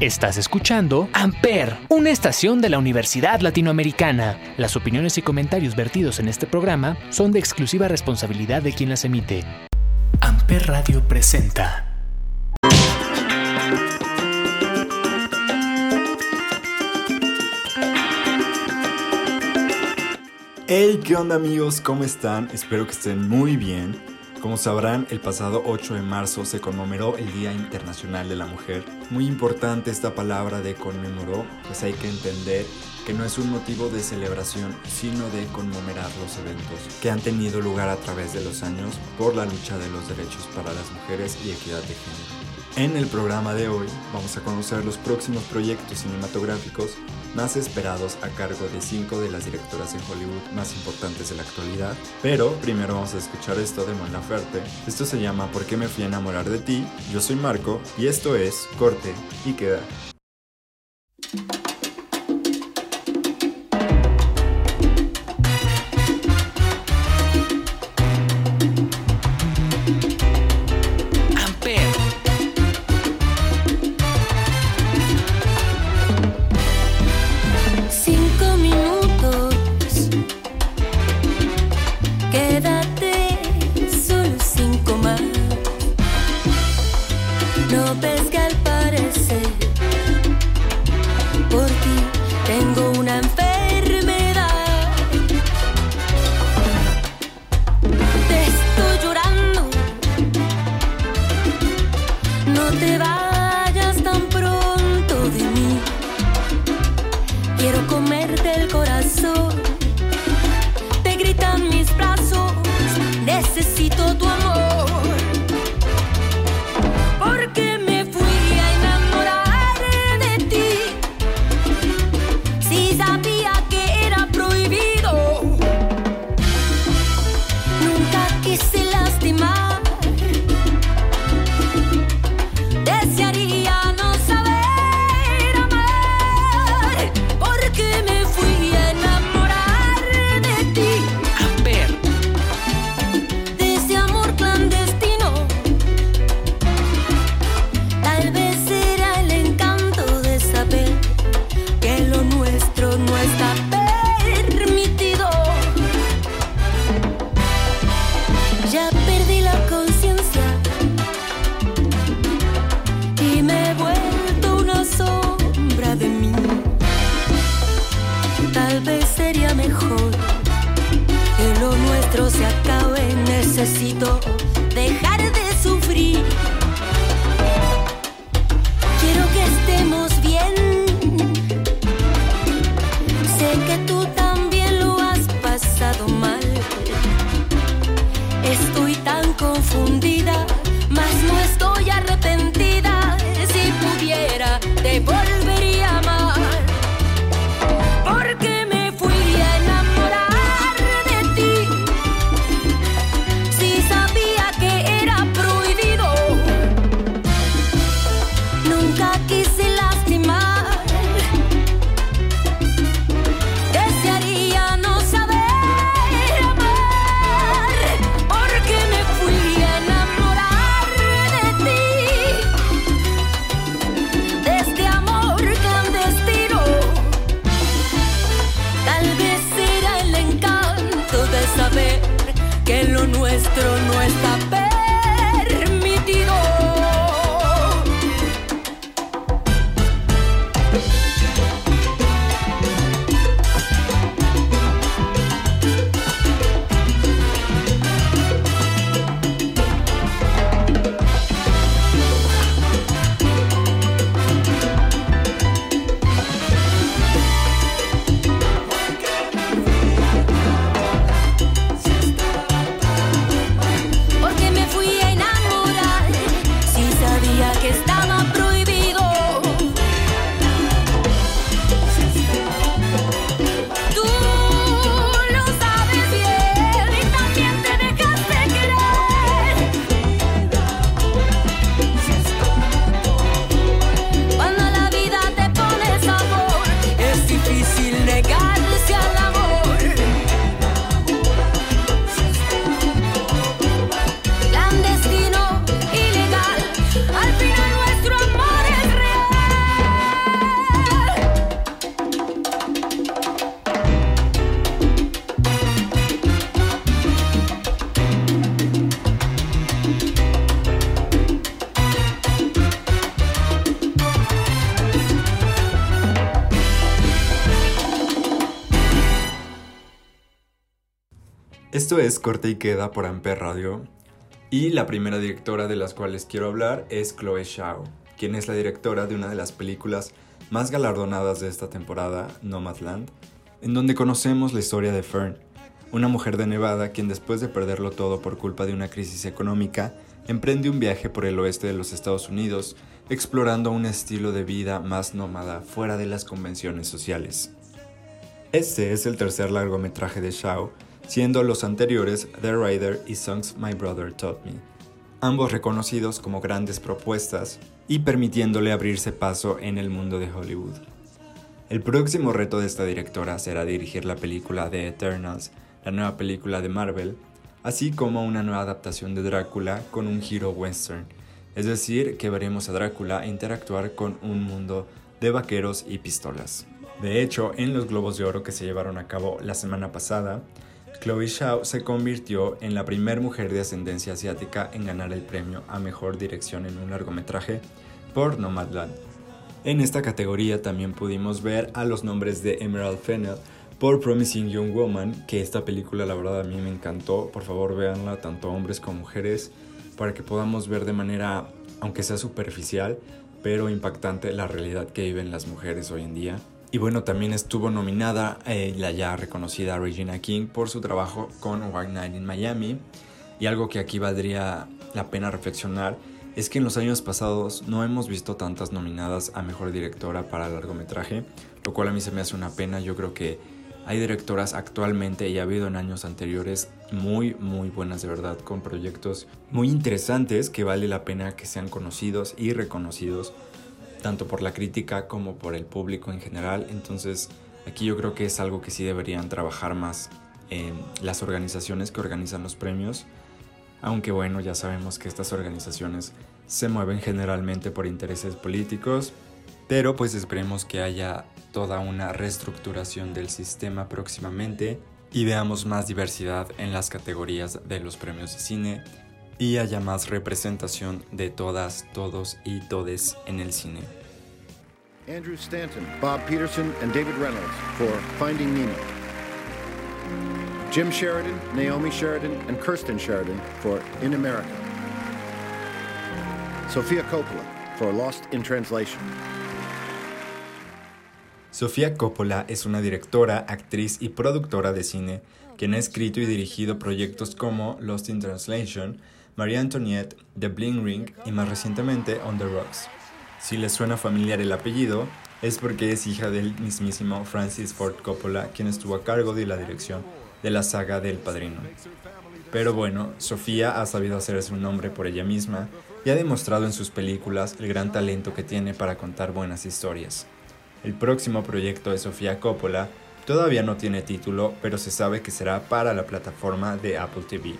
Estás escuchando Amper, una estación de la Universidad Latinoamericana. Las opiniones y comentarios vertidos en este programa son de exclusiva responsabilidad de quien las emite. Amper Radio presenta. Hey, ¿qué onda amigos? ¿Cómo están? Espero que estén muy bien. Como sabrán, el pasado 8 de marzo se conmemoró el Día Internacional de la Mujer. Muy importante esta palabra de conmemoró, pues hay que entender que no es un motivo de celebración, sino de conmemorar los eventos que han tenido lugar a través de los años por la lucha de los derechos para las mujeres y equidad de género. En el programa de hoy vamos a conocer los próximos proyectos cinematográficos más esperados a cargo de cinco de las directoras en Hollywood más importantes de la actualidad. Pero primero vamos a escuchar esto de Mon Laferte. Esto se llama ¿Por qué me fui a enamorar de ti? Yo soy Marco y esto es Corte y Queda. difícil negarse a Esto es Corte y Queda por Amper Radio. Y la primera directora de las cuales quiero hablar es Chloe Shao, quien es la directora de una de las películas más galardonadas de esta temporada, Nomadland, en donde conocemos la historia de Fern, una mujer de Nevada quien después de perderlo todo por culpa de una crisis económica, emprende un viaje por el oeste de los Estados Unidos, explorando un estilo de vida más nómada fuera de las convenciones sociales. Este es el tercer largometraje de Shao, siendo los anteriores The Rider y Songs My Brother Taught Me, ambos reconocidos como grandes propuestas y permitiéndole abrirse paso en el mundo de Hollywood. El próximo reto de esta directora será dirigir la película The Eternals, la nueva película de Marvel, así como una nueva adaptación de Drácula con un giro western, es decir, que veremos a Drácula interactuar con un mundo de vaqueros y pistolas. De hecho, en los Globos de Oro que se llevaron a cabo la semana pasada, Chloe Zhao se convirtió en la primera mujer de ascendencia asiática en ganar el premio a Mejor Dirección en un largometraje por Nomadland. En esta categoría también pudimos ver a los nombres de Emerald Fennell por Promising Young Woman, que esta película la verdad a mí me encantó. Por favor véanla, tanto hombres como mujeres, para que podamos ver de manera, aunque sea superficial, pero impactante la realidad que viven las mujeres hoy en día. Y bueno, también estuvo nominada eh, la ya reconocida Regina King por su trabajo con White Night in Miami. Y algo que aquí valdría la pena reflexionar es que en los años pasados no hemos visto tantas nominadas a Mejor Directora para largometraje, lo cual a mí se me hace una pena. Yo creo que hay directoras actualmente y ha habido en años anteriores muy, muy buenas de verdad, con proyectos muy interesantes que vale la pena que sean conocidos y reconocidos tanto por la crítica como por el público en general. Entonces aquí yo creo que es algo que sí deberían trabajar más en las organizaciones que organizan los premios. Aunque bueno, ya sabemos que estas organizaciones se mueven generalmente por intereses políticos, pero pues esperemos que haya toda una reestructuración del sistema próximamente y veamos más diversidad en las categorías de los premios de cine y haya más representación de todas, todos y todes en el cine. Andrew Stanton, Bob Peterson, and David Reynolds for Finding Nemo. Jim Sheridan, Naomi Sheridan, and Kirsten Sheridan for In America. Sofia Coppola for Lost in Translation. Sofía Coppola es una directora, actriz y productora de cine quien ha escrito y dirigido proyectos como Lost in Translation, María Antoniette, The Bling Ring y más recientemente On the Rocks. Si les suena familiar el apellido, es porque es hija del mismísimo Francis Ford Coppola, quien estuvo a cargo de la dirección de la saga del Padrino. Pero bueno, Sofía ha sabido hacerse un nombre por ella misma y ha demostrado en sus películas el gran talento que tiene para contar buenas historias. El próximo proyecto de Sofía Coppola todavía no tiene título, pero se sabe que será para la plataforma de Apple TV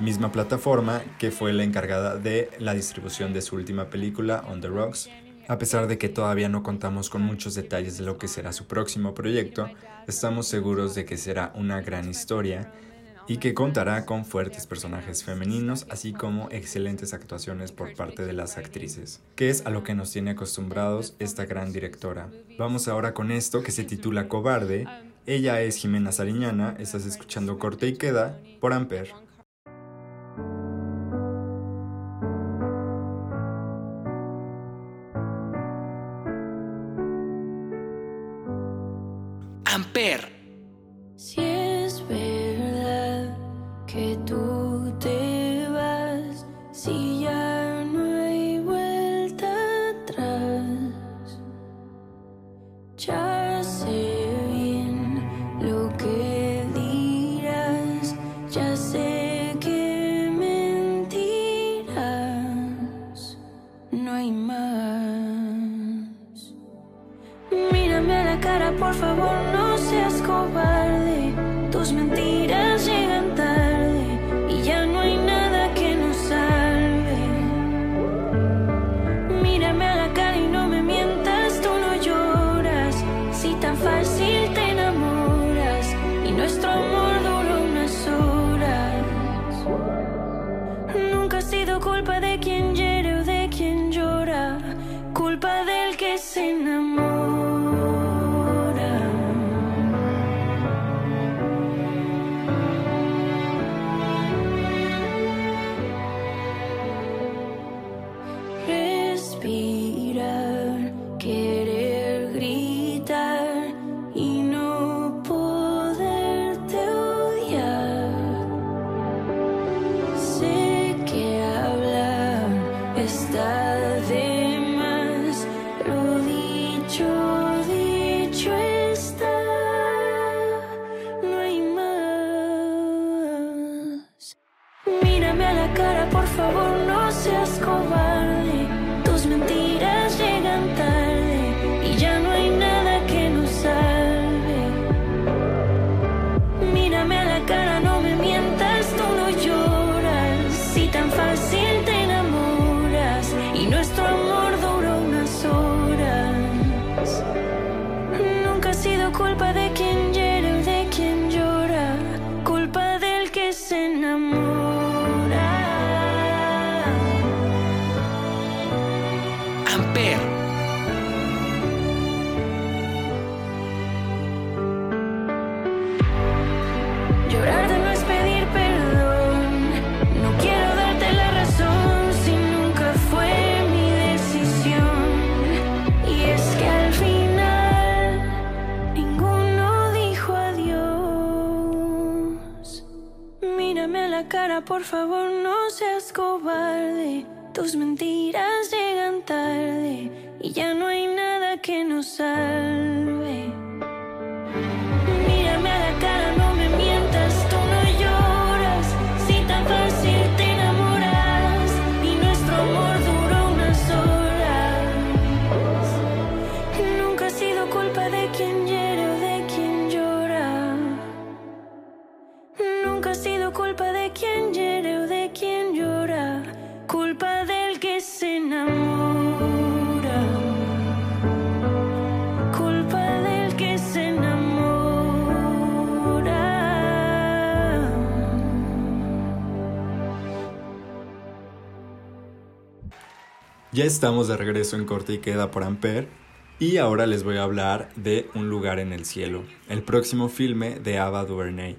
misma plataforma que fue la encargada de la distribución de su última película, On the Rocks. A pesar de que todavía no contamos con muchos detalles de lo que será su próximo proyecto, estamos seguros de que será una gran historia y que contará con fuertes personajes femeninos, así como excelentes actuaciones por parte de las actrices, que es a lo que nos tiene acostumbrados esta gran directora. Vamos ahora con esto que se titula Cobarde. Ella es Jimena Sariñana, estás escuchando Corte y Queda por Amper. culpa de quien best of it. Por favor no seas cobarde. Tus mentiras llegan tarde y ya no hay nada que nos salve. Mírame a la cara, Ya estamos de regreso en Corte y Queda por Amper y ahora les voy a hablar de Un lugar en el cielo, el próximo filme de Ava DuVernay,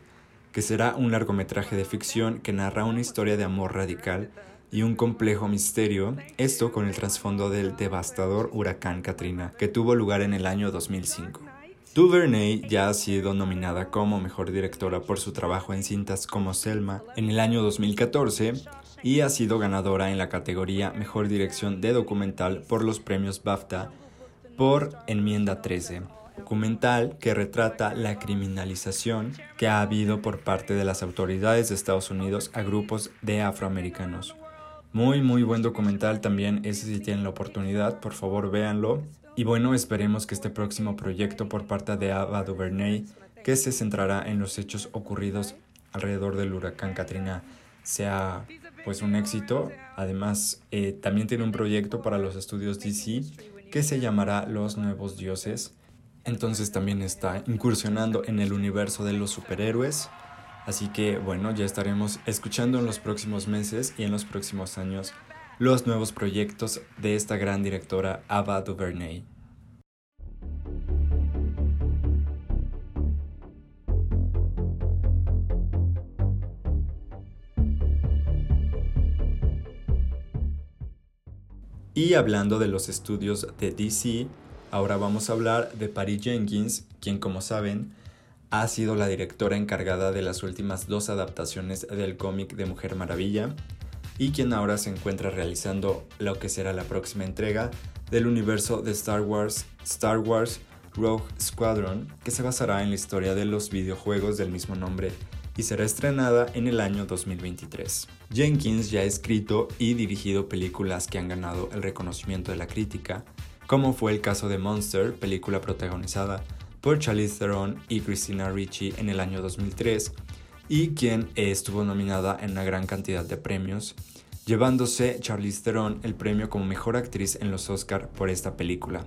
que será un largometraje de ficción que narra una historia de amor radical y un complejo misterio, esto con el trasfondo del devastador huracán Katrina, que tuvo lugar en el año 2005. DuVernay ya ha sido nominada como mejor directora por su trabajo en cintas como Selma en el año 2014 y ha sido ganadora en la categoría Mejor Dirección de Documental por los premios BAFTA por Enmienda 13, documental que retrata la criminalización que ha habido por parte de las autoridades de Estados Unidos a grupos de afroamericanos. Muy muy buen documental también, ese si tienen la oportunidad, por favor véanlo. Y bueno, esperemos que este próximo proyecto por parte de Ava DuVernay, que se centrará en los hechos ocurridos alrededor del huracán Katrina, sea pues un éxito. Además, eh, también tiene un proyecto para los estudios DC que se llamará Los Nuevos Dioses. Entonces también está incursionando en el universo de los superhéroes. Así que bueno, ya estaremos escuchando en los próximos meses y en los próximos años los nuevos proyectos de esta gran directora Ava DuVernay. Y hablando de los estudios de DC, ahora vamos a hablar de Patty Jenkins, quien como saben ha sido la directora encargada de las últimas dos adaptaciones del cómic de Mujer Maravilla y quien ahora se encuentra realizando lo que será la próxima entrega del universo de Star Wars, Star Wars Rogue Squadron, que se basará en la historia de los videojuegos del mismo nombre y será estrenada en el año 2023. Jenkins ya ha escrito y dirigido películas que han ganado el reconocimiento de la crítica, como fue el caso de Monster, película protagonizada por Charlize Theron y Christina Ricci en el año 2003, y quien estuvo nominada en una gran cantidad de premios, llevándose Charlize Theron el premio como mejor actriz en los Oscar por esta película.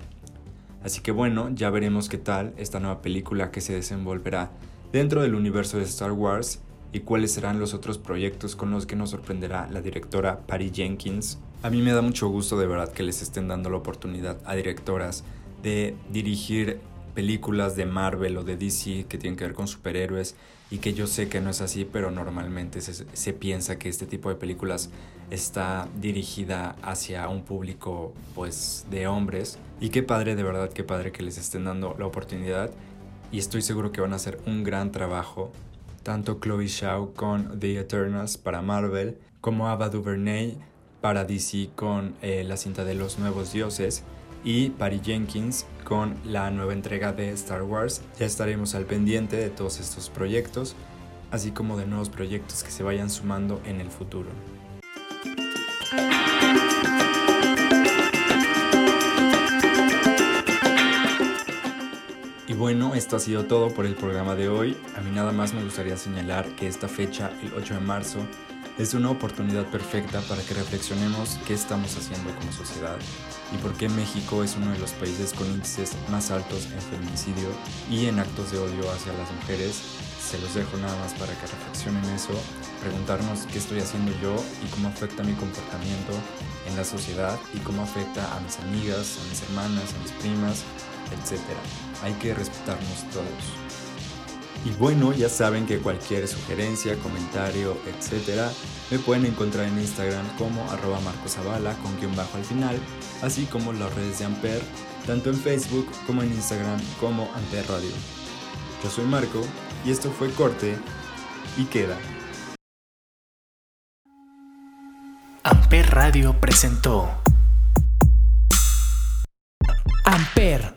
Así que bueno, ya veremos qué tal esta nueva película que se desenvolverá dentro del universo de Star Wars y cuáles serán los otros proyectos con los que nos sorprenderá la directora Patty Jenkins. A mí me da mucho gusto de verdad que les estén dando la oportunidad a directoras de dirigir películas de Marvel o de DC que tienen que ver con superhéroes y que yo sé que no es así, pero normalmente se, se, piensa que este tipo de películas está dirigida hacia un público pues de hombres y qué padre de verdad, qué padre que les estén dando la oportunidad y estoy seguro que van a hacer un gran trabajo tanto Chloe Zhao con The Eternals para Marvel como Ava DuVernay para DC con eh, la cinta de los nuevos dioses y Patty Jenkins con la nueva entrega de Star Wars. Ya estaremos al pendiente de todos estos proyectos, así como de nuevos proyectos que se vayan sumando en el futuro. Y bueno, esto ha sido todo por el programa de hoy. A mí nada más me gustaría señalar que esta fecha, el 8 de marzo, es una oportunidad perfecta para que reflexionemos qué estamos haciendo como sociedad y por qué México es uno de los países con índices más altos en feminicidio y en actos de odio hacia las mujeres. Se los dejo nada más para que reflexionen eso, preguntarnos qué estoy haciendo yo y cómo afecta mi comportamiento en la sociedad y cómo afecta a mis amigas, a mis hermanas, a mis primas, etc. Hay que respetarnos todos. Y bueno, ya saben que cualquier sugerencia, comentario, etcétera, me pueden encontrar en Instagram como arroba marcosavala con guion bajo al final, así como las redes de Amper, tanto en Facebook como en Instagram como Amper Radio. Yo soy Marco y esto fue Corte y Queda. Amper Radio presentó Amper,